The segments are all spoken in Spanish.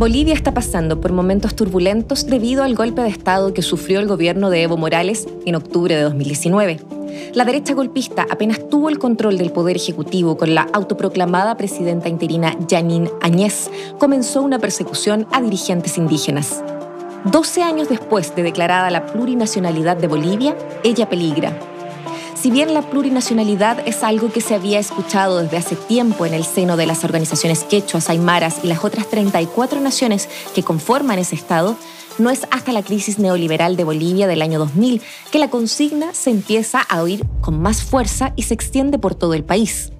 Bolivia está pasando por momentos turbulentos debido al golpe de Estado que sufrió el gobierno de Evo Morales en octubre de 2019. La derecha golpista apenas tuvo el control del poder ejecutivo con la autoproclamada presidenta interina Janine Añez, comenzó una persecución a dirigentes indígenas. 12 años después de declarada la plurinacionalidad de Bolivia, ella peligra. Si bien la plurinacionalidad es algo que se había escuchado desde hace tiempo en el seno de las organizaciones quechuas, aymaras y las otras 34 naciones que conforman ese Estado, no es hasta la crisis neoliberal de Bolivia del año 2000 que la consigna se empieza a oír con más fuerza y se extiende por todo el país.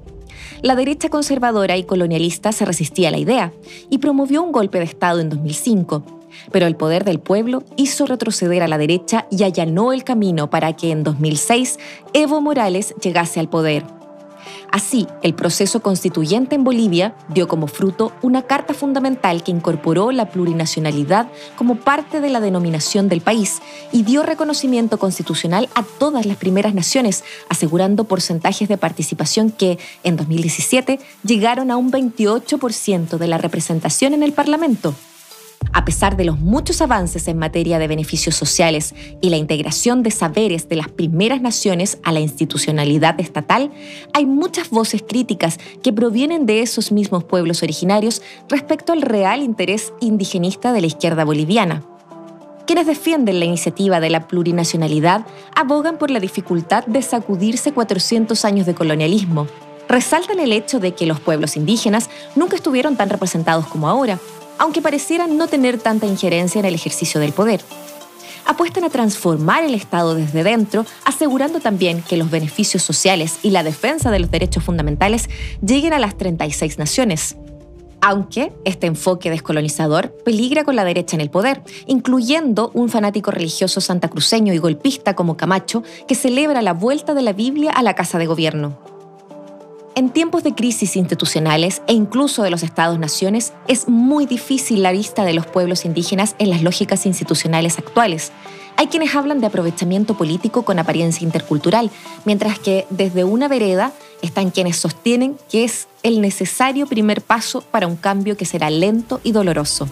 La derecha conservadora y colonialista se resistía a la idea y promovió un golpe de Estado en 2005 pero el poder del pueblo hizo retroceder a la derecha y allanó el camino para que en 2006 Evo Morales llegase al poder. Así, el proceso constituyente en Bolivia dio como fruto una carta fundamental que incorporó la plurinacionalidad como parte de la denominación del país y dio reconocimiento constitucional a todas las primeras naciones, asegurando porcentajes de participación que, en 2017, llegaron a un 28% de la representación en el Parlamento. A pesar de los muchos avances en materia de beneficios sociales y la integración de saberes de las primeras naciones a la institucionalidad estatal, hay muchas voces críticas que provienen de esos mismos pueblos originarios respecto al real interés indigenista de la izquierda boliviana. Quienes defienden la iniciativa de la plurinacionalidad abogan por la dificultad de sacudirse 400 años de colonialismo. Resaltan el hecho de que los pueblos indígenas nunca estuvieron tan representados como ahora, aunque parecieran no tener tanta injerencia en el ejercicio del poder. Apuestan a transformar el Estado desde dentro, asegurando también que los beneficios sociales y la defensa de los derechos fundamentales lleguen a las 36 naciones. Aunque este enfoque descolonizador peligra con la derecha en el poder, incluyendo un fanático religioso santacruceño y golpista como Camacho, que celebra la vuelta de la Biblia a la Casa de Gobierno. En tiempos de crisis institucionales e incluso de los estados-naciones, es muy difícil la vista de los pueblos indígenas en las lógicas institucionales actuales. Hay quienes hablan de aprovechamiento político con apariencia intercultural, mientras que desde una vereda están quienes sostienen que es el necesario primer paso para un cambio que será lento y doloroso.